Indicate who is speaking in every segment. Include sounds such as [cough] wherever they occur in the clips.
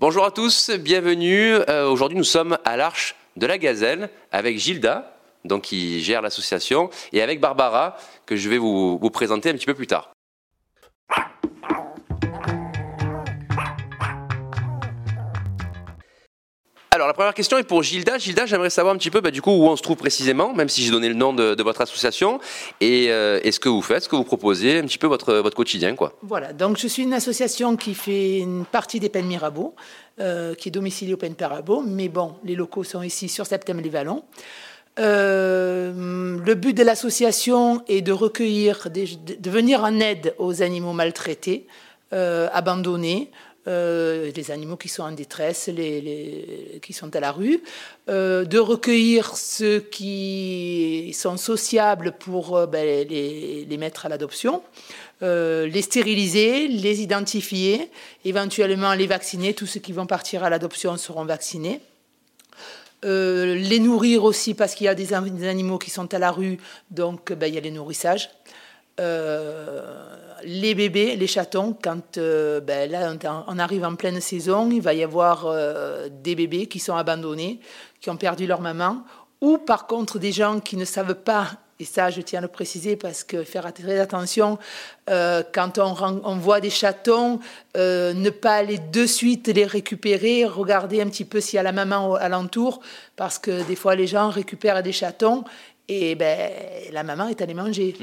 Speaker 1: Bonjour à tous, bienvenue. Euh, Aujourd'hui, nous sommes à l'Arche de la Gazelle avec Gilda, donc qui gère l'association, et avec Barbara, que je vais vous, vous présenter un petit peu plus tard. Alors, la première question est pour Gilda. Gilda, j'aimerais savoir un petit peu bah, du coup où on se trouve précisément, même si j'ai donné le nom de, votre association, et, euh, et ce que vous faites, ce que vous proposez, un petit peu votre, votre quotidien. quoi?
Speaker 2: Voilà, donc je suis une association qui fait une partie des Pennes Mirabeau, euh, qui est domiciliée au Pennes Mirabeau, mais bon, les locaux sont ici sur Septem-les-Vallons. Euh, le but de l'association est de recueillir, de venir en aide aux animaux maltraités, euh, abandonnés, euh, les animaux qui sont en détresse, les, qui sont à la rue, euh, de recueillir ceux qui sont sociables pour euh, ben, les, mettre à l'adoption, euh, les stériliser, les identifier, éventuellement les vacciner. Tous ceux qui vont partir à l'adoption seront vaccinés. Les nourrir aussi parce qu'il y a des animaux qui sont à la rue, donc ben, il y a les nourrissages. Euh, les bébés, les chatons, quand euh, ben, là on, arrive en pleine saison, il va y avoir euh, des bébés qui sont abandonnés, qui ont perdu leur maman, ou par contre des gens qui ne savent pas, et ça je tiens à le préciser parce que faire très attention, quand on, on voit des chatons, ne pas aller de suite les récupérer, regarder un petit peu s'il y a la maman alentour, parce que des fois les gens récupèrent des chatons et ben, la maman est allée manger.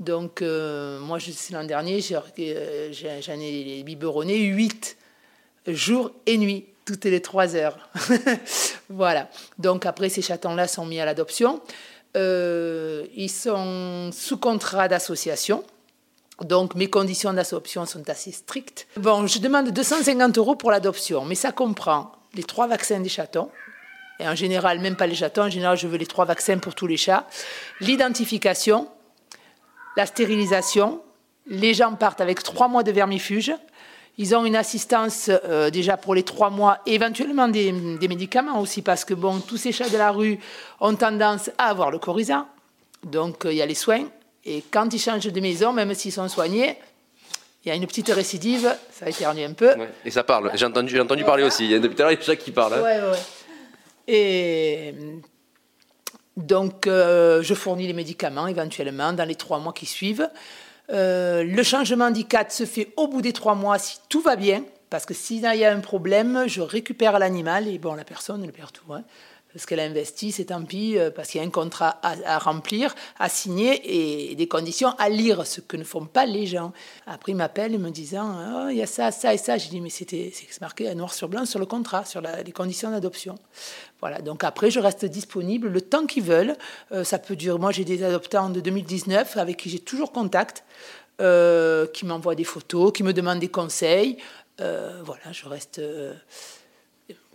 Speaker 2: Donc, euh, moi, l'an dernier, euh, j'en ai biberonné 8 jour et nuit, toutes les 3 heures. [laughs] voilà. Donc, après, ces chatons-là sont mis à l'adoption. Euh, ils sont sous contrat d'association. Donc, mes conditions d'adoption sont assez strictes. Bon, je demande 250 euros pour l'adoption, mais ça comprend les trois vaccins des chatons, et en général, même pas les chatons, en général, je veux les trois vaccins pour tous les chats. L'identification, la stérilisation. Les gens partent avec trois mois de vermifuge. Ils ont une assistance euh, déjà pour les trois mois, éventuellement des, des médicaments aussi, parce que bon, tous ces chats de la rue ont tendance à avoir le coryza. Donc, euh, il y a les soins. Et quand ils changent de maison, même s'ils sont soignés, il y a une petite récidive, ça éternue un peu.
Speaker 1: Ouais. Et ça parle. J'ai entendu, parler aussi. Il y a depuis tout à l'heure, il y a des chats qui parlent. hein.
Speaker 2: Ouais, ouais. Et donc, euh, je fournis les médicaments éventuellement dans les trois mois qui suivent. Euh, le changement d'ICAT se fait au bout des trois mois si tout va bien, parce que s'il y a un problème, je récupère l'animal et bon, la personne, perd tout. hein. Parce qu'elle a investi, c'est tant pis, euh, parce qu'il y a un contrat à, remplir, à signer et des conditions à lire, ce que ne font pas les gens. Après, ils m'appellent me disant Oh, il y a ça, ça et ça. J'ai dit Mais c'était c'est marqué noir sur blanc sur le contrat, sur les conditions d'adoption. Voilà, donc après, je reste disponible le temps qu'ils veulent. Euh, ça peut durer. Moi, j'ai des adoptants de 2019 avec qui j'ai toujours contact, euh, qui m'envoient des photos, qui me demandent des conseils. Voilà, je reste.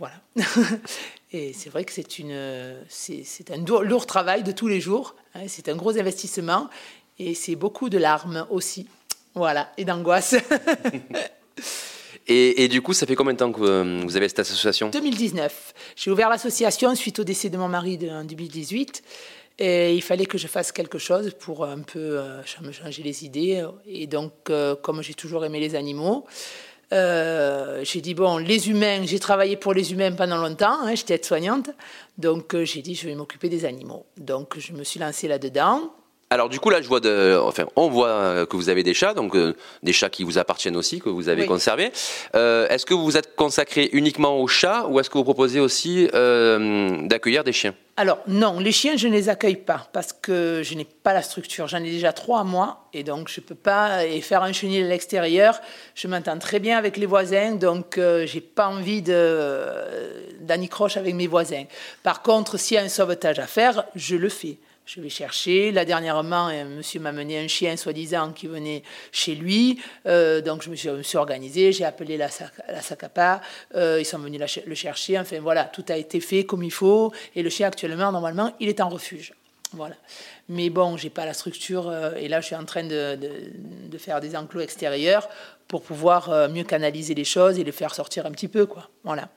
Speaker 2: Voilà. [laughs] Et c'est vrai que c'est une, c'est c'est un lourd, travail de tous les jours. hein, c'est un gros investissement et c'est beaucoup de larmes aussi. Voilà, et d'angoisse. [laughs]
Speaker 1: Et, et du coup, ça fait combien de temps que euh, vous avez cette association?
Speaker 2: 2019. J'ai ouvert l'association suite au décès de mon mari de- en 2018. Et il fallait que je fasse quelque chose pour un peu euh, me changer les idées. Et donc, euh, comme j'ai toujours aimé les animaux, euh, j'ai dit, bon, les humains, j'ai travaillé pour les humains pendant longtemps, hein, j'étais aide-soignante. Donc, euh, j'ai dit, je vais m'occuper des animaux. Donc, je me suis lancée là-dedans.
Speaker 1: Alors du coup là je vois de, enfin on voit euh, que vous avez des chats donc euh, des chats qui vous appartiennent aussi que vous avez
Speaker 2: Oui.
Speaker 1: conservés. Euh, est-ce que vous vous êtes consacré uniquement aux chats ou est-ce que vous proposez aussi euh, d'accueillir des chiens?
Speaker 2: Alors non, les chiens, je ne les accueille pas parce que je n'ai pas la structure. J'en ai déjà trois à moi et donc je ne peux pas et faire un chenil à l'extérieur. Je m'entends très bien avec les voisins, donc j'ai pas envie de d'anicroche avec mes voisins. Par contre, s'il y a un sauvetage à faire, je le fais. Je vais chercher. Là, dernièrement, un monsieur m'a mené un chien, soi-disant, qui venait chez lui. Euh, donc, je me suis, me suis organisée. J'ai appelé la, la SACAPA. Euh, ils sont venus la le chercher. Enfin, voilà, tout a été fait comme il faut. Et le chien, actuellement, normalement, il est en refuge. Voilà. Mais bon, j'ai pas la structure. euh, et là, je suis en train de, faire des enclos extérieurs pour pouvoir euh, mieux canaliser les choses et les faire sortir un petit peu, quoi. Voilà.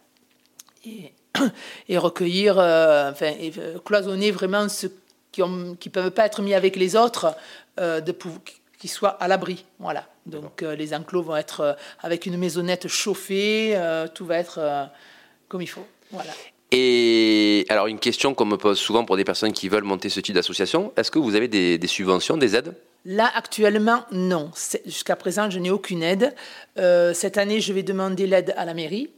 Speaker 2: Et, [coughs] recueillir, euh, enfin, euh, cloisonner vraiment ceux qui ne qui peuvent pas être mis avec les autres, euh, de qui soient à l'abri. Voilà. Donc les enclos vont être avec une maisonnette chauffée, tout va être comme il faut. Voilà.
Speaker 1: Et alors une question qu'on me pose souvent pour des personnes qui veulent monter ce type d'association, est-ce que vous avez des, subventions, des aides?
Speaker 2: Là, actuellement, non. Jusqu'à présent, je n'ai aucune aide. Euh, cette année, je vais demander l'aide à la mairie.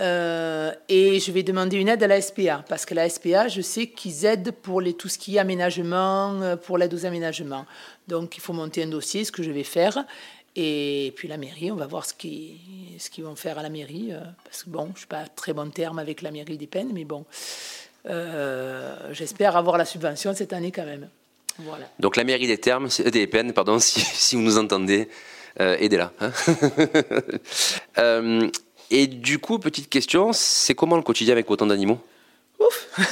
Speaker 2: Euh, et je vais demander une aide à la SPA, parce que la SPA, je sais qu'ils aident pour tout ce qui est aménagement, euh, pour l'aide aux aménagements. Donc il faut monter un dossier, ce que je vais faire. Et puis la mairie, on va voir ce qu'ils vont faire à la mairie. Euh, parce que bon, je ne suis pas très bon terme avec la mairie des Peines, mais bon, j'espère avoir la subvention cette année quand même. Voilà.
Speaker 1: Donc la mairie des, termes, Peines, pardon, [laughs] si, si vous nous entendez, euh, aidez-la. Hein. [laughs] et du coup, petite question, c'est comment le quotidien avec autant d'animaux
Speaker 2: Ouf [laughs]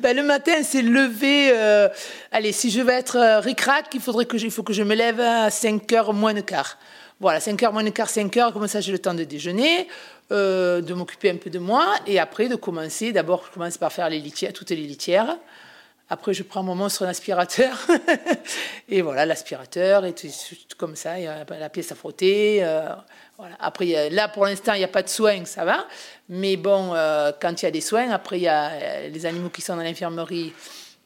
Speaker 2: ben, Le matin, c'est lever. Euh, allez, si je veux être euh, ric-rac, il, faudrait que je, faut que je me lève à 5h moins de quart. Voilà, 5h moins de quart, 5h, comme ça j'ai le temps de déjeuner, euh, de m'occuper un peu de moi, et après de commencer. D'abord, je commence par faire les litières, toutes les litières. Après, je prends mon monstre aspirateur. [laughs] et voilà, l'aspirateur, et tout, comme ça, il y a la pièce à frotter. voilà. Après, là, pour l'instant, il n'y a pas de soins, ça va. Mais bon, euh, quand il y a des soins, après, il y a euh, les animaux qui sont dans l'infirmerie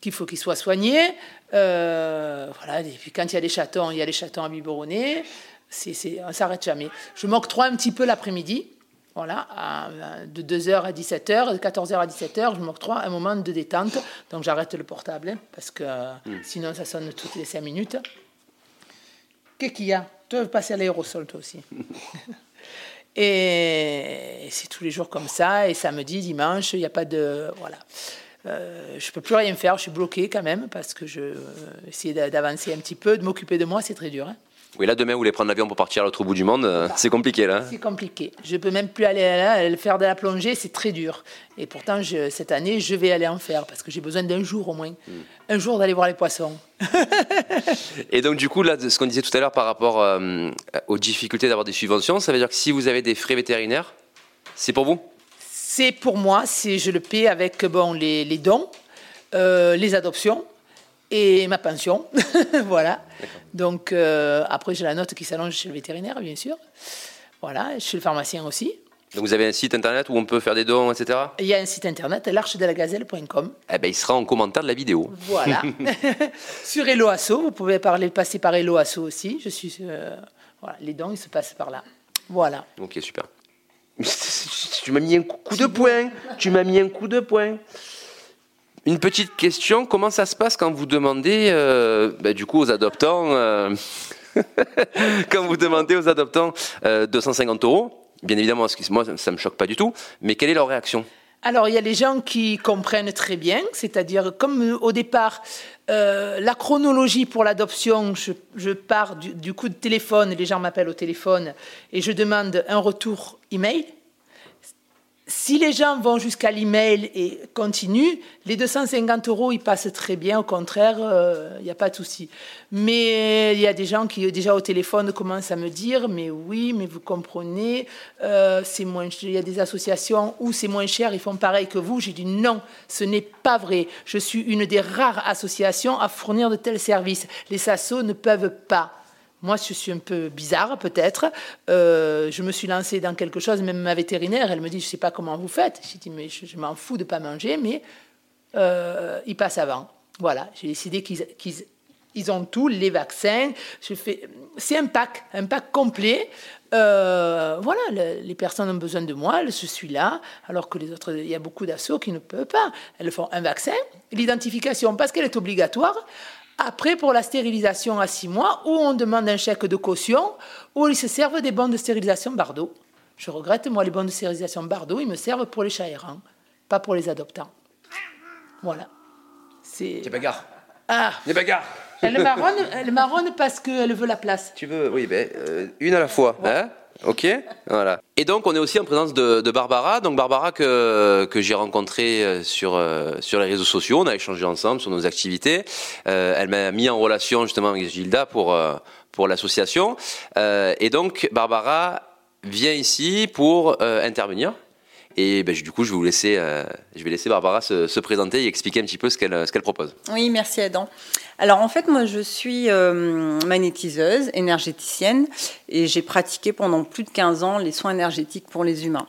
Speaker 2: qu'il faut qu'ils soient soignés. Euh, voilà, et puis quand il y a des chatons, il y a les chatons à biberonner. C'est, c'est, on ne s'arrête jamais. Je m'octroie un petit peu l'après-midi. Voilà, de 2h à 17h, de 14h à 17h, je m'octroie un moment de détente. Donc j'arrête le portable, hein, parce que hmm. sinon ça sonne toutes les 5 minutes. Qu'est-ce qu'il y a? Tu veux passer à l'aérosol, toi aussi? [laughs] Et c'est tous les jours comme ça. Et samedi, dimanche, il n'y a pas de. Voilà. Euh, je ne peux plus rien faire, je suis bloqué quand même parce que je euh, d'avancer un petit peu, de m'occuper de moi, c'est très dur. Hein.
Speaker 1: Oui, là, demain, vous voulez prendre l'avion pour partir à l'autre bout du monde, euh, c'est compliqué, là.
Speaker 2: C'est compliqué. Je peux même plus aller là, faire de la plongée, c'est très dur. Et pourtant, je, cette année, je vais aller en faire, parce que j'ai besoin d'un jour au moins. Hmm. Un jour d'aller voir les poissons. [laughs]
Speaker 1: et donc, du coup, là, ce qu'on disait tout à l'heure par rapport euh, aux difficultés d'avoir des subventions, ça veut dire que si vous avez des frais vétérinaires, c'est pour vous?
Speaker 2: C'est pour moi, je le paie avec bon, les, les dons, euh, les adoptions et ma pension. [laughs] voilà. Donc, euh, après, j'ai la note qui s'allonge chez le vétérinaire, bien sûr. Voilà, chez le pharmacien aussi.
Speaker 1: Donc, vous avez un site internet où on peut faire des dons, etc.
Speaker 2: Il y a un site internet, l'archedelagazelle.com.
Speaker 1: Eh ben, il sera en commentaire de la vidéo.
Speaker 2: Voilà. [laughs] [laughs] Sur Hello vous pouvez parler, passer par Hello aussi. Je suis, euh, voilà, les dons, ils se passent par là. Voilà.
Speaker 1: Ok, super. tu m'as mis un coup de poing. Tu m'as mis un coup de poing. Une petite question, comment ça se passe quand vous demandez, euh, bah, du coup, aux adoptants, euh, [laughs] quand vous demandez aux adoptants 250 euh, euros? Bien évidemment, moi, ça ne me choque pas du tout, mais quelle est leur réaction?
Speaker 2: Alors, il y a les gens qui comprennent très bien, c'est-à-dire, comme au départ, la chronologie pour l'adoption, je, pars du, du, coup de téléphone, les gens m'appellent au téléphone et je demande un retour email si les gens vont jusqu'à l'email et continuent, les 250 euros, ils passent très bien. Au contraire, il euh, n'y a pas de souci. Mais il y a des gens qui, déjà au téléphone, commencent à me dire Mais oui, mais vous comprenez, euh, Il y a des associations où c'est moins cher, ils font pareil que vous. J'ai dit Non, ce n'est pas vrai. Je suis une des rares associations à fournir de tels services. Les SASO ne peuvent pas. Moi, je suis un peu bizarre, peut-être. Euh, je me suis lancée dans quelque chose, même ma vétérinaire, elle me dit, je ne sais pas comment vous faites. J'ai dit, mais je, m'en fous de ne pas manger, mais euh, ils passent avant. Voilà, j'ai décidé qu'ils ils ont tout, les vaccins. C'est un pack, un pack complet. Euh, voilà, les personnes ont besoin de moi, je suis là, alors que les autres, il y a beaucoup d'assauts qui ne peuvent pas. Elles font un vaccin, l'identification, parce qu'elle est obligatoire. Après, pour la stérilisation à six mois, où on demande un chèque de caution, où ils se servent des bons de stérilisation Bardot. Je regrette, moi, les bons de stérilisation Bardot, ils me servent pour les chats errants, pas pour les adoptants. Voilà.
Speaker 1: C'est. bagarre.
Speaker 2: Ah.
Speaker 1: Des bagarres.
Speaker 2: Elle marronne, elle marronne parce qu'elle veut la place.
Speaker 1: Tu veux, oui, ben, euh, une à la fois. Hein Ok, voilà. Et donc on est aussi en présence de, Barbara, donc Barbara que, que j'ai rencontrée euh, sur euh, sur les réseaux sociaux, on a échangé ensemble sur nos activités. Euh, elle m'a mis en relation justement avec Gilda pour pour l'association. et donc Barbara vient ici pour intervenir. Et ben, du coup, je vais vous laisser, je vais laisser Barbara se, présenter et expliquer un petit peu ce qu'elle ce qu'elle propose.
Speaker 3: Oui, merci Adam. Alors en fait, moi, je suis magnétiseuse, énergéticienne, et j'ai pratiqué pendant plus de 15 ans les soins énergétiques pour les humains.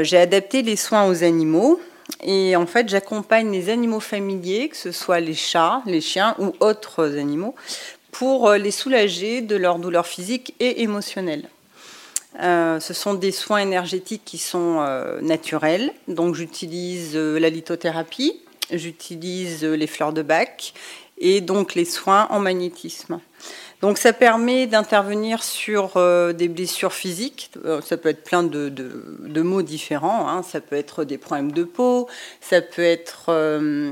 Speaker 3: j'ai adapté les soins aux animaux, et en fait, j'accompagne les animaux familiers, que ce soit les chats, les chiens ou autres animaux, pour euh, les soulager de leurs douleurs physiques et émotionnelles. Euh, ce sont des soins énergétiques qui sont euh, naturels. Donc j'utilise la lithothérapie, j'utilise les fleurs de bac et donc les soins en magnétisme. Donc ça permet d'intervenir sur euh, des blessures physiques. Euh, ça peut être plein de, mots différents. Hein. Ça peut être des problèmes de peau, ça peut être euh,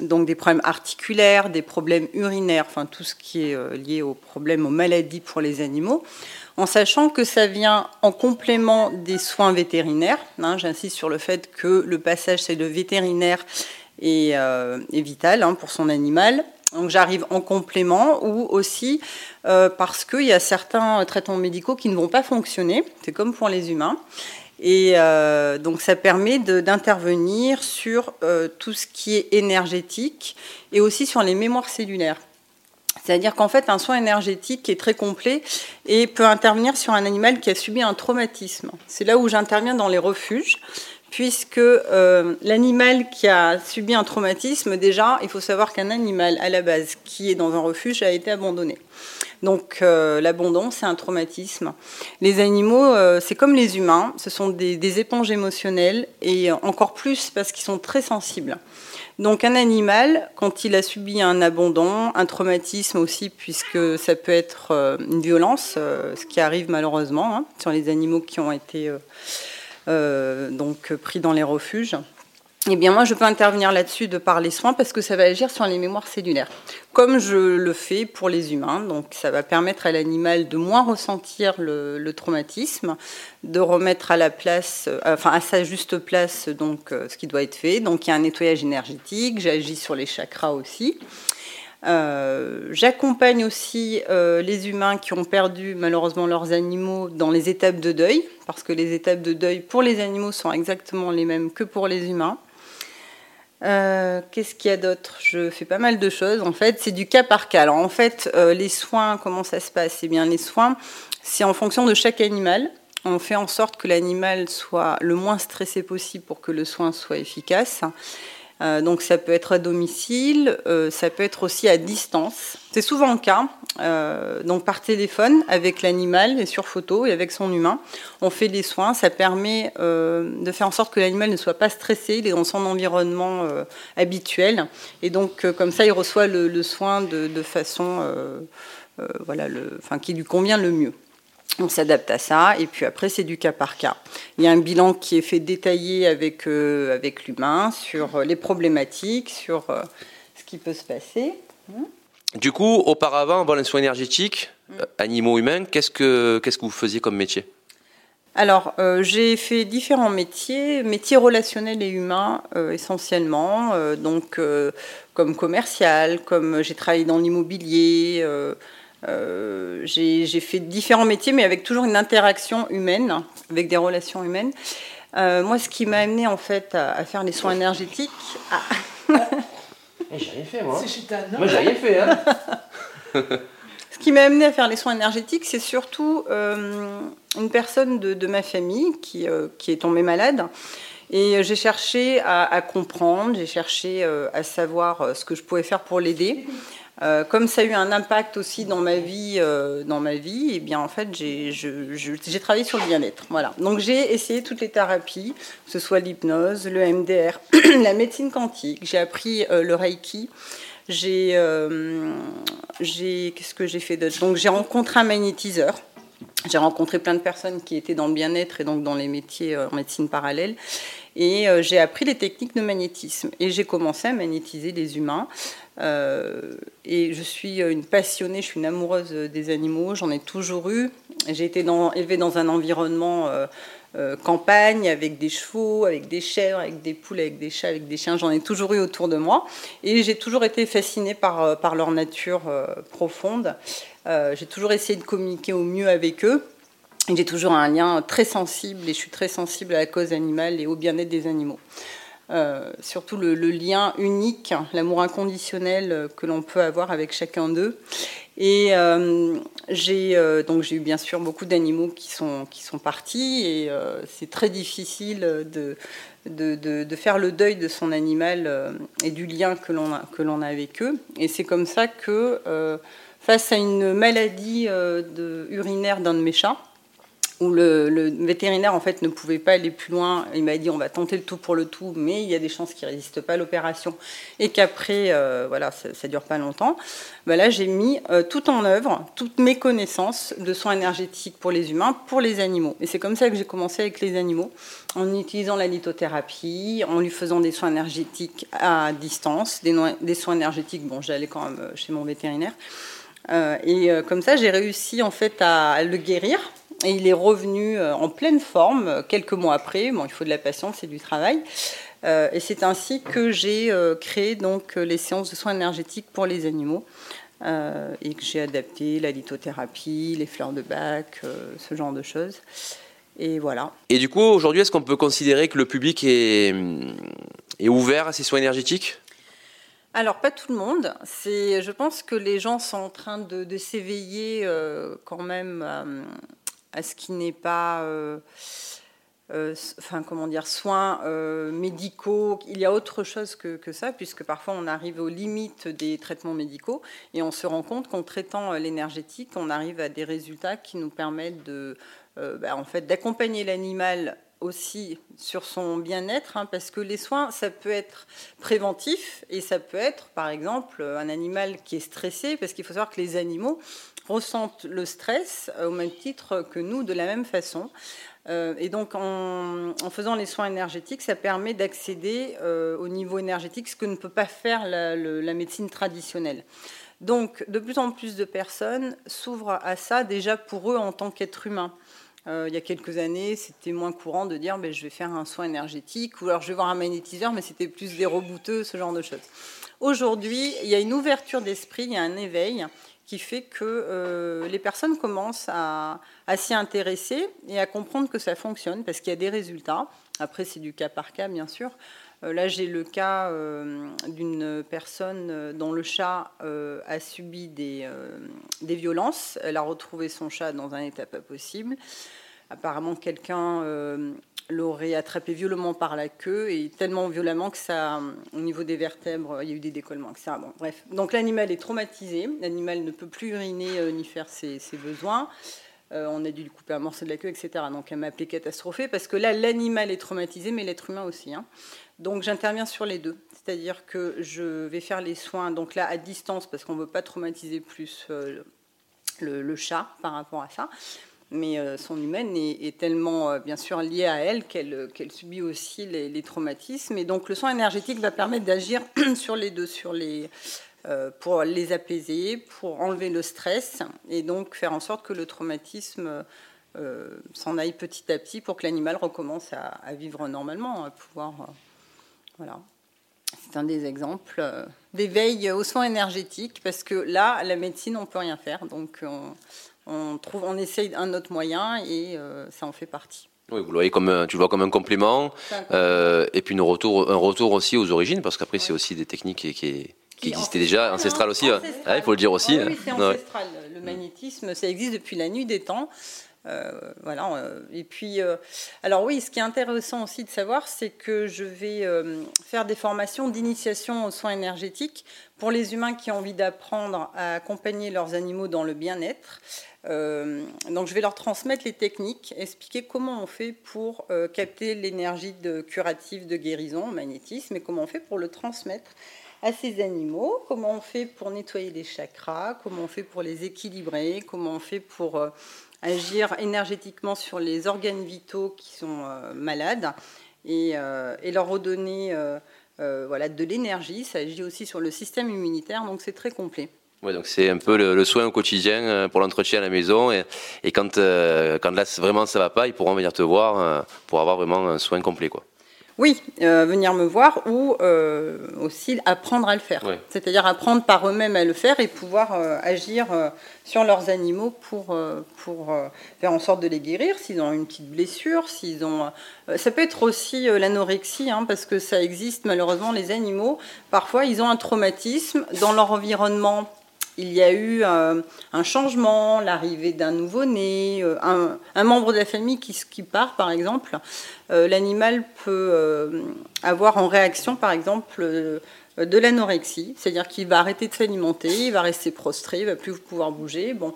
Speaker 3: donc des problèmes articulaires, des problèmes urinaires, enfin tout ce qui est lié aux problèmes, aux maladies pour les animaux. En sachant que ça vient en complément des soins vétérinaires. Hein. J'insiste sur le fait que le passage c'est de vétérinaire est, vital hein, pour son animal. Donc j'arrive en complément ou aussi euh, parce qu'il y a certains traitements médicaux qui ne vont pas fonctionner, c'est comme pour les humains. Et euh, donc ça permet d'intervenir sur euh, tout ce qui est énergétique et aussi sur les mémoires cellulaires. C'est-à-dire qu'en fait, un soin énergétique est très complet et peut intervenir sur un animal qui a subi un traumatisme. C'est là où j'interviens dans les refuges puisque euh, l'animal qui a subi un traumatisme, déjà, il faut savoir qu'un animal à la base qui est dans un refuge a été abandonné. Donc euh, l'abandon, c'est un traumatisme. Les animaux, euh, c'est comme les humains, ce sont des, éponges émotionnelles et encore plus parce qu'ils sont très sensibles. Donc un animal, quand il a subi un abandon, un traumatisme aussi, puisque ça peut être une violence, ce qui arrive malheureusement hein, sur les animaux qui ont été euh, donc pris dans les refuges. Eh bien, moi, je peux intervenir là-dessus de par les soins parce que ça va agir sur les mémoires cellulaires, comme je le fais pour les humains. Donc, ça va permettre à l'animal de moins ressentir le, traumatisme, de remettre à la place, euh, enfin à sa juste place, donc euh, ce qui doit être fait. Donc, il y a un nettoyage énergétique. J'agis sur les chakras aussi. Euh, j'accompagne aussi les humains qui ont perdu malheureusement leurs animaux dans les étapes de deuil, parce que les étapes de deuil pour les animaux sont exactement les mêmes que pour les humains. Euh, qu'est-ce qu'il y a d'autre? Je fais pas mal de choses. En fait, c'est du cas par cas. Alors, en fait, les soins, comment ça se passe? Eh bien, les soins, c'est en fonction de chaque animal. On fait en sorte que l'animal soit le moins stressé possible pour que le soin soit efficace. Euh, donc ça peut être à domicile, euh, ça peut être aussi à distance. C'est souvent le cas. Euh, donc par téléphone avec l'animal et sur photo et avec son humain, on fait des soins. Ça permet de faire en sorte que l'animal ne soit pas stressé, il est dans son environnement habituel et donc comme ça il reçoit le, soin de, de façon voilà, le, enfin, qui lui convient le mieux. On s'adapte à ça et puis après c'est du cas par cas. Il y a un bilan qui est fait détaillé avec, euh, avec l'humain sur euh, les problématiques, sur euh, ce qui peut se passer.
Speaker 1: Du coup, auparavant, avant les soins énergétiques, mm. animaux humains, qu'est-ce que, qu'est-ce que vous faisiez comme métier?
Speaker 3: Alors, j'ai fait différents métiers, métiers relationnels et humains essentiellement, donc comme commercial, comme j'ai travaillé dans l'immobilier, euh, j'ai fait différents métiers, mais avec toujours une interaction humaine, avec des relations humaines. Euh, moi, ce qui m'a amené en fait à, faire les soins énergétiques. Ah.
Speaker 1: Eh, j'ai rien fait, moi. Moi, j'ai rien fait. Hein. [laughs]
Speaker 3: ce qui m'a amené à faire les soins énergétiques, c'est surtout euh, une personne de, ma famille qui, qui, est tombée malade. Et j'ai cherché à, à comprendre, j'ai cherché à savoir ce que je pouvais faire pour l'aider. Euh, comme ça a eu un impact aussi dans ma vie, euh, dans ma vie, et eh bien en fait j'ai travaillé sur le bien-être. Voilà. Donc j'ai essayé toutes les thérapies, que ce soit l'hypnose, le MDR, [clears throat] la médecine quantique. J'ai appris euh, le Reiki. J'ai, qu'est-ce que j'ai fait d'autre? Donc j'ai rencontré un magnétiseur. J'ai rencontré plein de personnes qui étaient dans le bien-être et donc dans les métiers en médecine parallèle. Et j'ai appris les techniques de magnétisme. Et j'ai commencé à magnétiser les humains. Euh, et je suis une passionnée, je suis une amoureuse des animaux, j'en ai toujours eu. J'ai été élevée dans un environnement euh, euh, campagne, avec des chevaux, avec des chèvres, avec des poules, avec des chats, avec des chiens. J'en ai toujours eu autour de moi. Et j'ai toujours été fascinée par, par leur nature profonde. j'ai toujours essayé de communiquer au mieux avec eux. J'ai toujours un lien très sensible et je suis très sensible à la cause animale et au bien-être des animaux. Euh, surtout le, lien unique, l'amour inconditionnel que l'on peut avoir avec chacun d'eux. Et euh, j'ai euh, eu bien sûr beaucoup d'animaux qui sont qui sont partis et c'est très difficile de de, de faire le deuil de son animal et du lien que l'on a a avec eux. Et c'est comme ça que face à une maladie urinaire d'un de mes chats où le, vétérinaire en fait ne pouvait pas aller plus loin. Il m'a dit on va tenter le tout pour le tout, mais il y a des chances qu'il résiste pas à l'opération et qu'après euh, voilà ça, ne dure pas longtemps. Ben là j'ai mis euh, tout en œuvre toutes mes connaissances de soins énergétiques pour les humains, pour les animaux. Et c'est comme ça que j'ai commencé avec les animaux, en utilisant la lithothérapie, en lui faisant des soins énergétiques à distance, des, des soins énergétiques. Bon j'allais quand même euh, chez mon vétérinaire. et comme ça, j'ai réussi en fait à le guérir et il est revenu euh, en pleine forme euh, quelques mois après. Bon, il faut de la patience et du travail. Euh, et c'est ainsi que j'ai créé donc les séances de soins énergétiques pour les animaux et que j'ai adapté la lithothérapie, les fleurs de bac, ce genre de choses. Et voilà.
Speaker 1: Et du coup, aujourd'hui, est-ce qu'on peut considérer que le public est, est ouvert à ces soins énergétiques?
Speaker 3: Alors, pas tout le monde. Je pense que les gens sont en train de, de s'éveiller quand même à ce qui n'est pas, euh, euh, enfin comment dire, soins euh, médicaux. Il y a autre chose que, ça, puisque parfois on arrive aux limites des traitements médicaux et on se rend compte qu'en traitant l'énergétique, on arrive à des résultats qui nous permettent bah, en fait, d'accompagner l'animal aussi sur son bien-être, hein, parce que les soins, ça peut être préventif et ça peut être, par exemple, un animal qui est stressé, parce qu'il faut savoir que les animaux ressentent le stress au même titre que nous, de la même façon. Euh, et donc, en, faisant les soins énergétiques, ça permet d'accéder euh, au niveau énergétique, ce que ne peut pas faire la, la médecine traditionnelle. Donc, de plus en plus de personnes s'ouvrent à ça déjà pour eux en tant qu'être humain. Euh, il y a quelques années, c'était moins courant de dire ben, je vais faire un soin énergétique ou alors je vais voir un magnétiseur, mais c'était plus des rebouteux, ce genre de choses. Aujourd'hui, il y a une ouverture d'esprit, il y a un éveil qui fait que euh, les personnes commencent à, s'y intéresser et à comprendre que ça fonctionne parce qu'il y a des résultats. Après, c'est du cas par cas, bien sûr. Euh, là, j'ai le cas d'une personne dont le chat a subi des, des, violences. Elle a retrouvé son chat dans un état pas possible. Apparemment, quelqu'un euh, l'aurait attrapé violemment par la queue et tellement violemment que ça, au niveau des vertèbres, il y a eu des décollements, etc. Bon, bref. Donc l'animal est traumatisé. L'animal ne peut plus uriner euh, ni faire ses, besoins. Euh, on a dû lui couper un morceau de la queue, etc. Donc elle m'a appelé catastrophée parce que là, l'animal est traumatisé, mais l'être humain aussi. Hein. Donc j'interviens sur les deux. C'est-à-dire que je vais faire les soins, donc là, à distance, parce qu'on ne veut pas traumatiser plus le, chat par rapport à ça mais euh, son humaine est, tellement euh, bien sûr liée à elle qu'elle subit aussi les, traumatismes. Et donc le soin énergétique va permettre d'agir [clears throat] sur les deux, sur les, euh, pour les apaiser, pour enlever le stress et donc faire en sorte que le traumatisme s'en aille petit à petit pour que l'animal recommence à, vivre normalement, à pouvoir. voilà. C'est un des exemples d'éveil aux soins énergétiques parce que là, la médecine, on peut rien faire. Donc, on, on, trouve, on essaye un autre moyen et euh, ça en fait partie.
Speaker 1: Oui, vous le voyez comme tu vois comme un complément, euh, et puis un retour, un retour aussi aux origines, parce qu'après c'est aussi des techniques qui, qui, existaient déjà, ancestrales aussi, hein. il faut le dire aussi.
Speaker 3: Oui, c'est ancestral. Le magnétisme, ça existe depuis la nuit des temps. Euh, voilà. Euh, et puis, euh, alors oui, ce qui est intéressant aussi de savoir, c'est que je vais faire des formations d'initiation aux soins énergétiques pour les humains qui ont envie d'apprendre à accompagner leurs animaux dans le bien-être. donc, je vais leur transmettre les techniques, expliquer comment on fait pour capter l'énergie de curative de guérison, magnétisme, et comment on fait pour le transmettre à ces animaux, comment on fait pour nettoyer les chakras, comment on fait pour les équilibrer, comment on fait pour agir énergétiquement sur les organes vitaux qui sont euh, malades et, euh, et, leur redonner euh, voilà, de l'énergie. Ça agit aussi sur le système immunitaire, donc c'est très complet.
Speaker 1: Ouais, donc c'est un peu le, soin au quotidien pour l'entretien à la maison. Et, quand, quand là vraiment ça va pas, ils pourront venir te voir pour avoir vraiment un soin complet. Quoi.
Speaker 3: Oui, euh, venir me voir ou euh, aussi apprendre à le faire. C'est-à-dire apprendre par eux-mêmes à le faire et pouvoir euh, agir sur leurs animaux pour, pour faire en sorte de les guérir s'ils ont une petite blessure, s'ils ont. ça peut être aussi l'anorexie, hein, parce que ça existe malheureusement. Les animaux, parfois, ils ont un traumatisme dans leur environnement il y a eu euh, un changement, l'arrivée d'un nouveau-né, euh, un, membre de la famille qui, qui part, par exemple. Euh, l'animal peut avoir en réaction, par exemple, de l'anorexie, c'est-à-dire qu'il va arrêter de s'alimenter, il va rester prostré, il va plus pouvoir bouger. Bon,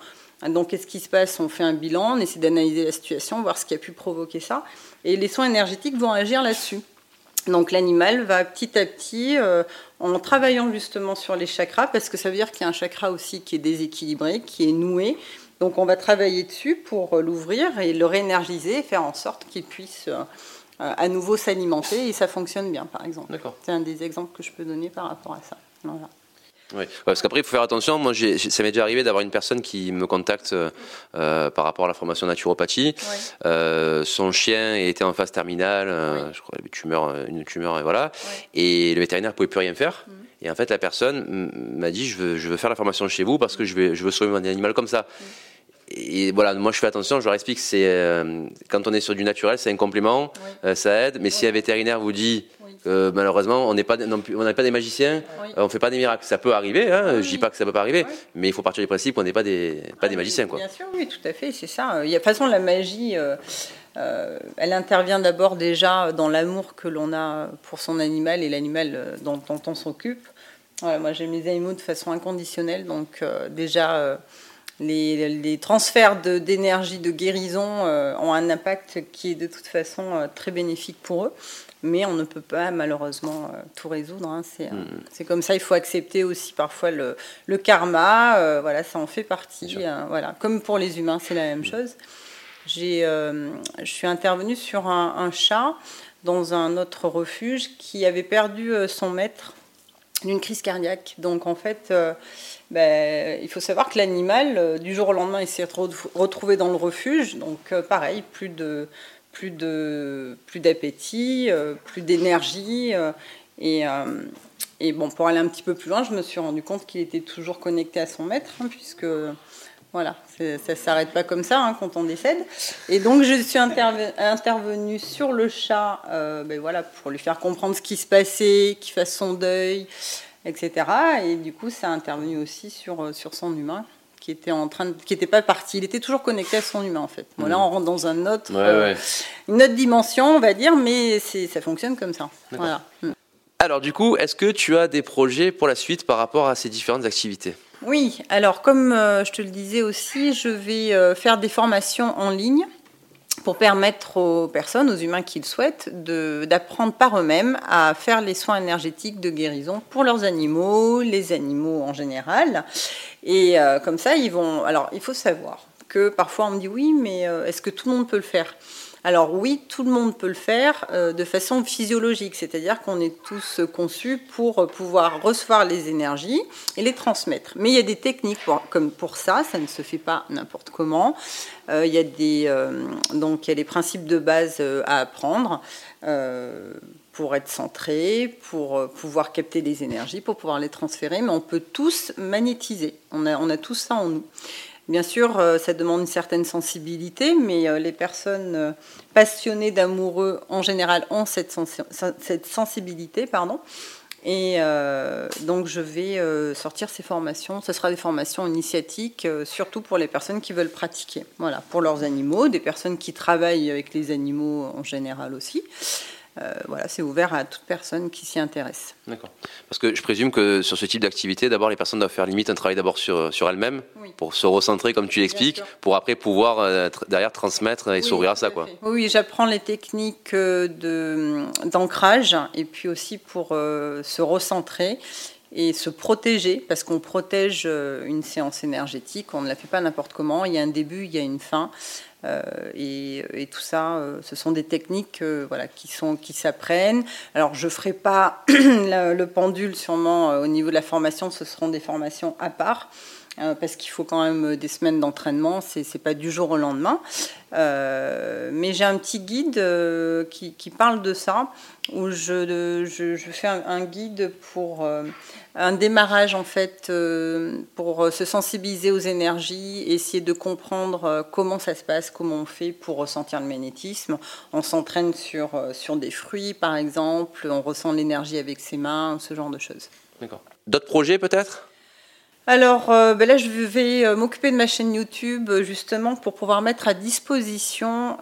Speaker 3: donc qu'est-ce qui se passe? On fait un bilan, on essaie d'analyser la situation, voir ce qui a pu provoquer ça, et les soins énergétiques vont agir là-dessus. Donc l'animal va petit à petit, euh, en travaillant justement sur les chakras, parce que ça veut dire qu'il y a un chakra aussi qui est déséquilibré, qui est noué. Donc on va travailler dessus pour euh, l'ouvrir et le réénergiser et faire en sorte qu'il puisse euh, à nouveau s'alimenter et ça fonctionne bien par exemple. C'est un des exemples que je peux donner par rapport à ça. Voilà.
Speaker 1: Oui, parce qu'après, il faut faire attention. Moi, ça m'est déjà arrivé d'avoir une personne qui me contacte euh, par rapport à la formation naturopathie. Euh, son chien était en phase terminale, euh, je crois, une tumeur, une tumeur, et voilà. Et le vétérinaire ne pouvait plus rien faire. Mhm. Et en fait, la personne m'a dit je veux, je veux faire la formation chez vous parce que je, vais, je veux sauver mon animal comme ça. Mhm. Et voilà, moi je fais attention, je leur explique que c'est quand on est sur du naturel, c'est un complément, ça aide. Mais si un vétérinaire vous dit malheureusement, on n'est pas, on n'est pas des magiciens, on ne fait pas des miracles. Ça peut arriver, hein, je dis pas que ça peut pas arriver, mais il faut partir du principe qu'on n'est pas des, pas des magiciens. Quoi.
Speaker 3: Bien sûr, oui, tout à fait, c'est ça. Il y a, de toute façon, la magie, euh, euh, elle intervient d'abord déjà dans l'amour que l'on a pour son animal et l'animal euh, dont, on s'occupe. moi, j'aime les animaux de façon inconditionnelle, donc déjà. Les, les, transferts d'énergie, de, guérison ont un impact qui est de toute façon très bénéfique pour eux mais on ne peut pas malheureusement euh, tout résoudre. Hein. Euh, mm. C'est comme ça, il faut accepter aussi parfois le, karma, euh, voilà, ça en fait partie. voilà. Comme pour les humains, c'est la même mm. chose. je suis intervenue sur un, chat dans un autre refuge qui avait perdu son maître d'une crise cardiaque. Donc en fait, ben, il faut savoir que l'animal, du jour au lendemain, il s'est retrouvé dans le refuge. Donc pareil, plus de plus de plus d'appétit, euh, plus d'énergie. Euh, et, euh, et, bon, pour aller un petit peu plus loin, je me suis rendu compte qu'il était toujours connecté à son maître, hein, puisque voilà, ça ne s'arrête pas comme ça hein, quand on décède. Et donc, je suis intervenue sur le chat ben voilà, pour lui faire comprendre ce qui se passait, qu'il fasse son deuil, etc. Et du coup, ça a intervenu aussi sur, sur son humain qui était en train qui n'était pas parti. Il était toujours connecté à son humain en fait. Bon, là, on rentre dans un autre, euh, une autre dimension, on va dire, mais ça fonctionne comme ça. Voilà. Mm.
Speaker 1: Alors du coup, est-ce que tu as des projets pour la suite par rapport à ces différentes activités?
Speaker 3: Oui. Alors comme euh, je te le disais aussi, je vais euh, faire des formations en ligne pour permettre aux personnes, aux humains qui le souhaitent, d'apprendre par eux-mêmes à faire les soins énergétiques de guérison pour leurs animaux, les animaux en général. Et euh, comme ça, ils vont. Alors, il faut savoir que parfois on me dit oui, mais est-ce que tout le monde peut le faire? Alors oui, tout le monde peut le faire euh, de façon physiologique, c'est-à-dire qu'on est tous conçus pour pouvoir recevoir les énergies et les transmettre. Mais il y a des techniques comme pour ça, ça ne se fait pas n'importe comment. il, y a des, donc il y a des principes de base à apprendre pour être centré, pour euh, pouvoir capter les énergies, pour pouvoir les transférer, mais on peut tous magnétiser. On a, on a tous ça en nous. Bien sûr, euh, ça demande une certaine sensibilité, mais euh, les personnes passionnées d'amoureux, en général, ont cette, cette sensibilité. Pardon. Et donc, je vais sortir ces formations. Ce sera des formations initiatiques, surtout pour les personnes qui veulent pratiquer. Voilà, pour leurs animaux, des personnes qui travaillent avec les animaux en général aussi. Euh, voilà, c'est ouvert à toute personne qui s'y intéresse.
Speaker 1: D'accord. Parce que je présume que sur ce type d'activité, d'abord, les personnes doivent faire limite un travail d'abord sur, sur elles-mêmes, pour se recentrer, comme tu l'expliques, pour après pouvoir euh, derrière transmettre et s'ouvrir à ça. Quoi.
Speaker 3: Oui, j'apprends les techniques euh, d'ancrage et puis aussi pour se recentrer et se protéger, parce qu'on protège une séance énergétique, on ne la fait pas n'importe comment, il y a un début, il y a une fin. Euh, et, tout ça, euh, ce sont des techniques euh, voilà, qui, sont, qui s'apprennent. Alors, je ferai pas [clears throat] le pendule sûrement au niveau de la formation, ce seront des formations à part. Parce qu'il faut quand même des semaines d'entraînement, c'est n'est pas du jour au lendemain. mais j'ai un petit guide qui, qui, parle de ça, où je, fais un, un, guide pour un démarrage en fait euh, pour se sensibiliser aux énergies, essayer de comprendre euh, comment ça se passe, comment on fait pour ressentir le magnétisme. On s'entraîne sur, euh, sur des fruits par exemple, on ressent l'énergie avec ses mains, ce genre de choses.
Speaker 1: D'accord. D'autres projets peut-être?
Speaker 3: Alors ben là, je vais m'occuper de ma chaîne YouTube justement pour pouvoir mettre à disposition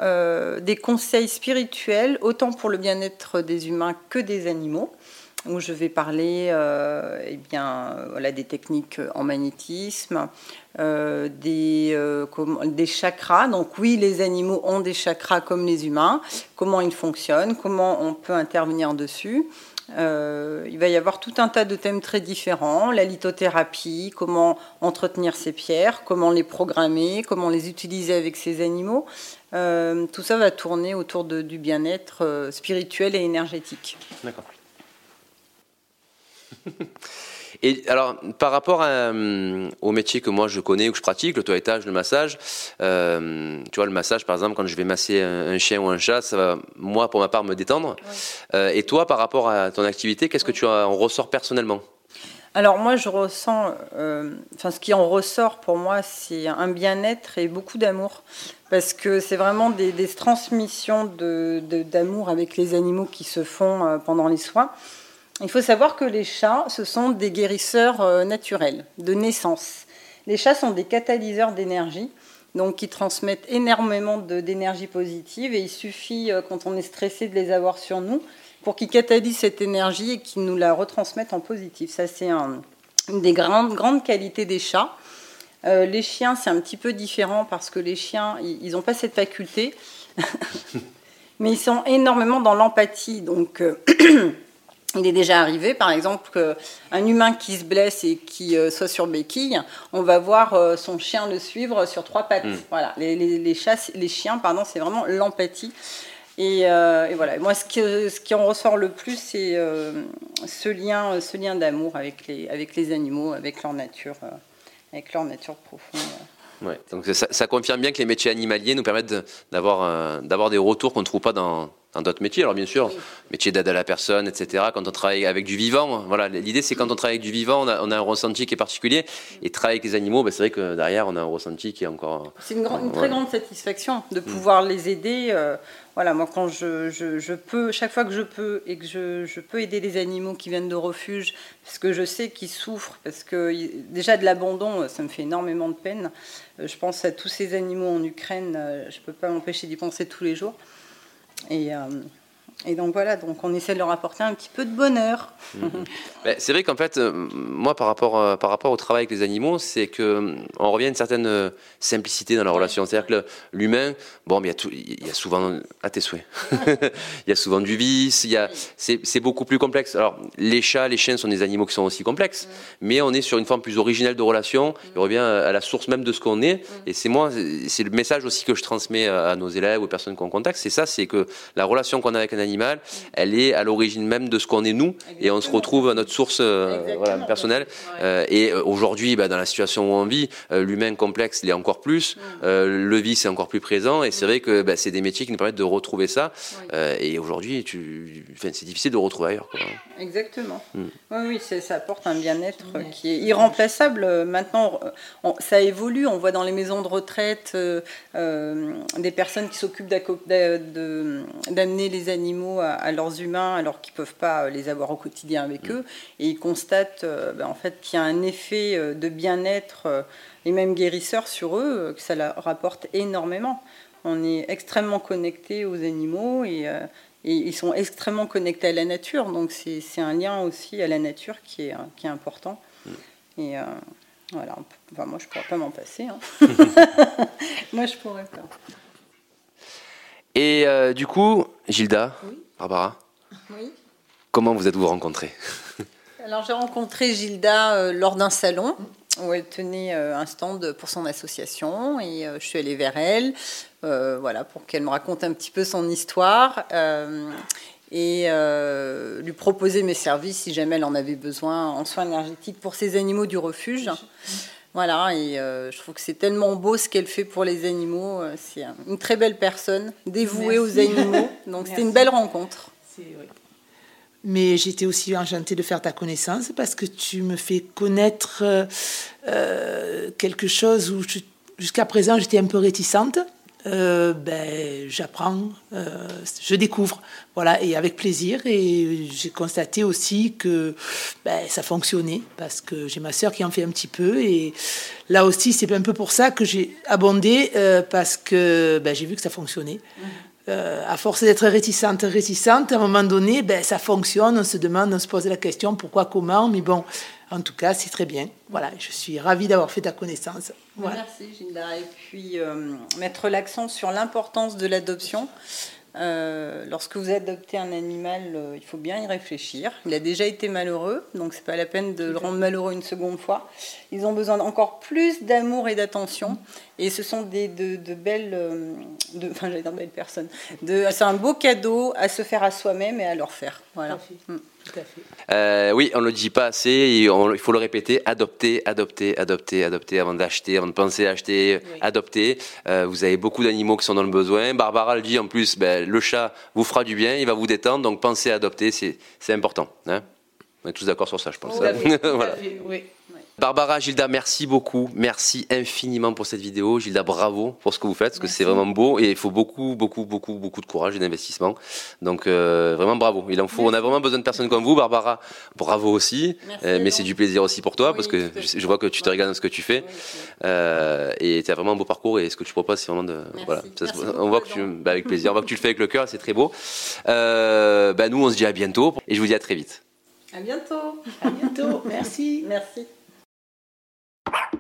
Speaker 3: des conseils spirituels, autant pour le bien-être des humains que des animaux où je vais parler euh, eh bien, voilà, des techniques en magnétisme, euh, des, euh, des chakras. Donc oui, les animaux ont des chakras comme les humains, comment ils fonctionnent, comment on peut intervenir dessus. Il va y avoir tout un tas de thèmes très différents, la lithothérapie, comment entretenir ces pierres, comment les programmer, comment les utiliser avec ces animaux. tout ça va tourner autour de, du bien-être spirituel et énergétique.
Speaker 1: D'accord. [laughs] Et alors, par rapport euh, au métier que moi je connais ou que je pratique, le toilettage, le massage, euh, tu vois, le massage, par exemple, quand je vais masser un, chien ou un chat, ça va, moi, pour ma part, me détendre. Euh, et toi, par rapport à ton activité, qu'est-ce que tu en ressors personnellement?
Speaker 3: Alors moi, je ressens, enfin ce qui en ressort pour moi, c'est un bien-être et beaucoup d'amour, parce que c'est vraiment des, transmissions d'amour de, avec les animaux qui se font pendant les soins. Il faut savoir que les chats, ce sont des guérisseurs euh, naturels, de naissance. Les chats sont des catalyseurs d'énergie, donc qui transmettent énormément d'énergie positive, et il suffit, euh, quand on est stressé, de les avoir sur nous pour qu'ils catalysent cette énergie et qu'ils nous la retransmettent en positif. Ça, c'est une des grandes, grandes qualités des chats. Euh, les chiens, c'est un petit peu différent parce que les chiens, ils n'ont pas cette faculté, [laughs] mais ils sont énormément dans l'empathie. Donc, [clears throat] Il est déjà arrivé, par exemple, qu'un humain qui se blesse et qui euh, soit sur béquille, on va voir euh, son chien le suivre sur trois pattes. Hmm. Voilà, les, les, les, les chiens, pardon, c'est vraiment l'empathie. Et, euh, voilà, moi, ce qui, ce qui en ressort le plus, c'est ce lien, ce lien d'amour avec les, avec les animaux, avec leur nature, avec leur nature profonde.
Speaker 1: Ouais, donc ça, ça, confirme bien que les métiers animaliers nous permettent d'avoir d'avoir des retours qu'on ne trouve pas dans, d'autres métiers. Alors bien sûr, métier d'aide à la personne, etc. Quand on travaille avec du vivant, voilà, l'idée c'est quand on travaille avec du vivant, on a, on a, un ressenti qui est particulier. Et travailler avec les animaux, ben, c'est vrai que derrière, on a un ressenti qui est encore.
Speaker 3: C'est une, une, très grande satisfaction de pouvoir les aider. Euh, voilà, moi quand je, je, peux, chaque fois que je peux et que je, je, peux aider les animaux qui viennent de refuge, parce que je sais qu'ils souffrent, parce que déjà de l'abandon, ça me fait énormément de peine. Euh, je pense à tous ces animaux en Ukraine, euh, je ne peux pas m'empêcher d'y penser tous les jours. Et, euh, et donc voilà, donc on essaie de leur apporter un petit peu de bonheur.
Speaker 1: Mhm. [laughs] c'est vrai qu'en fait, euh, moi par rapport, euh, par rapport au travail avec les animaux, c'est que on revient à une certaine simplicité dans la relation. C'est-à-dire que l'humain, bon, il y, a tout, il y a souvent, à tes souhaits, [laughs] il y a souvent du vice, il y a, c'est beaucoup plus complexe. Alors les chats, les chiens sont des animaux qui sont aussi complexes, mais on est sur une forme plus originelle de relation. Il revient à la source même de ce qu'on est. Et c'est moi, c'est le message aussi que je transmets à nos élèves, aux personnes qu'on contacte. C'est ça, c'est que la relation qu'on a avec un animal animal, elle est à l'origine même de ce qu'on est nous, et on se retrouve à notre source euh, voilà, personnelle. Euh, et euh, aujourd'hui, bah, dans la situation où on vit, l'humain complexe l'est encore plus, le vice est encore plus présent, et c'est vrai que bah, c'est des métiers qui nous permettent de retrouver ça. et aujourd'hui, c'est difficile de retrouver ailleurs.
Speaker 3: Exactement. Hmm. Oui, oui ça apporte un bien-être qui est irremplaçable. Maintenant, ça évolue. On voit dans les maisons de retraite des personnes qui s'occupent d'amener les animaux à, leurs humains alors qu'ils ne peuvent pas les avoir au quotidien avec mm. eux. Et ils constatent euh, ben, en fait, qu'il y a un effet euh, de bien-être euh, et même guérisseur sur eux, que ça leur rapporte énormément. On est extrêmement connecté aux animaux et, ils sont extrêmement connectés à la nature. Donc c'est un lien aussi à la nature qui est, qui est important. Mm. Et voilà, enfin, moi je pourrais pas m'en passer. Hein. [laughs] moi je pourrais pas.
Speaker 1: Et euh, du coup, Gilda, Barbara, comment vous êtes-vous rencontrés
Speaker 3: Alors j'ai rencontré Gilda euh, lors d'un salon où elle tenait euh, un stand pour son association et je suis allée vers elle voilà, pour qu'elle me raconte un petit peu son histoire et lui proposer mes services si jamais elle en avait besoin en soins énergétiques pour ses animaux du refuge. Voilà, et je trouve que c'est tellement beau ce qu'elle fait pour les animaux. C'est une très belle personne, dévouée aux animaux. [laughs] Donc c'était une belle rencontre.
Speaker 2: Mais j'étais aussi enchantée de faire ta connaissance parce que tu me fais connaître quelque chose où jusqu'à présent j'étais un peu réticente. Euh, ben, j'apprends, euh, je découvre, voilà, et avec plaisir. Et j'ai constaté aussi que ben, ça fonctionnait parce que j'ai ma sœur qui en fait un petit peu. Et là aussi, c'est un peu pour ça que j'ai abondé euh, parce que ben, j'ai vu que ça fonctionnait. Mmh. à force d'être réticente, réticente, à un moment donné, ben, ça fonctionne. On se demande, on se pose la question pourquoi, comment. Mais bon, en tout cas, c'est très bien. Voilà, je suis ravie d'avoir fait ta connaissance.
Speaker 3: Merci Gilda. Et puis euh, mettre l'accent sur l'importance de l'adoption. Euh, lorsque vous adoptez un animal, euh, il faut bien y réfléchir. Il a déjà été malheureux, donc c'est pas la peine de le rendre malheureux une seconde fois. Ils ont besoin d'encore plus d'amour et d'attention. Et ce sont des, de, belles, de, enfin j'allais dire belles personnes. c'est un beau cadeau à se faire à soi-même et à leur faire. Voilà.
Speaker 1: Euh, oui, on ne le dit pas assez, il faut le répéter, adopter, adopter, adopter, adopter avant d'acheter, avant de penser à acheter, adopter. Euh, vous avez beaucoup d'animaux qui sont dans le besoin. Barbara le dit en plus, ben, le chat vous fera du bien, il va vous détendre, donc pensez à adopter, c'est important. Hein. on est tous d'accord sur ça, je pense. [laughs] voilà. oui. Barbara, Gilda, merci beaucoup. Merci infiniment pour cette vidéo. Gilda, bravo pour ce que vous faites, parce que c'est vraiment beau et il faut beaucoup, beaucoup, beaucoup, beaucoup de courage et d'investissement. Donc, euh, vraiment bravo. Il en faut, on a vraiment besoin de personnes comme vous. Barbara, bravo aussi. Euh, mais c'est du plaisir aussi pour toi, parce que je, vois que tu te régales dans ce que tu fais. Euh, et tu as vraiment un beau parcours et ce que tu proposes, c'est vraiment de. Voilà. on voit que tu, bah, avec plaisir, on voit que tu le fais avec le cœur, c'est très beau. bah, nous, on se dit à bientôt et je vous dis à très vite.
Speaker 3: À bientôt.
Speaker 2: À bientôt. Merci.
Speaker 3: Merci. you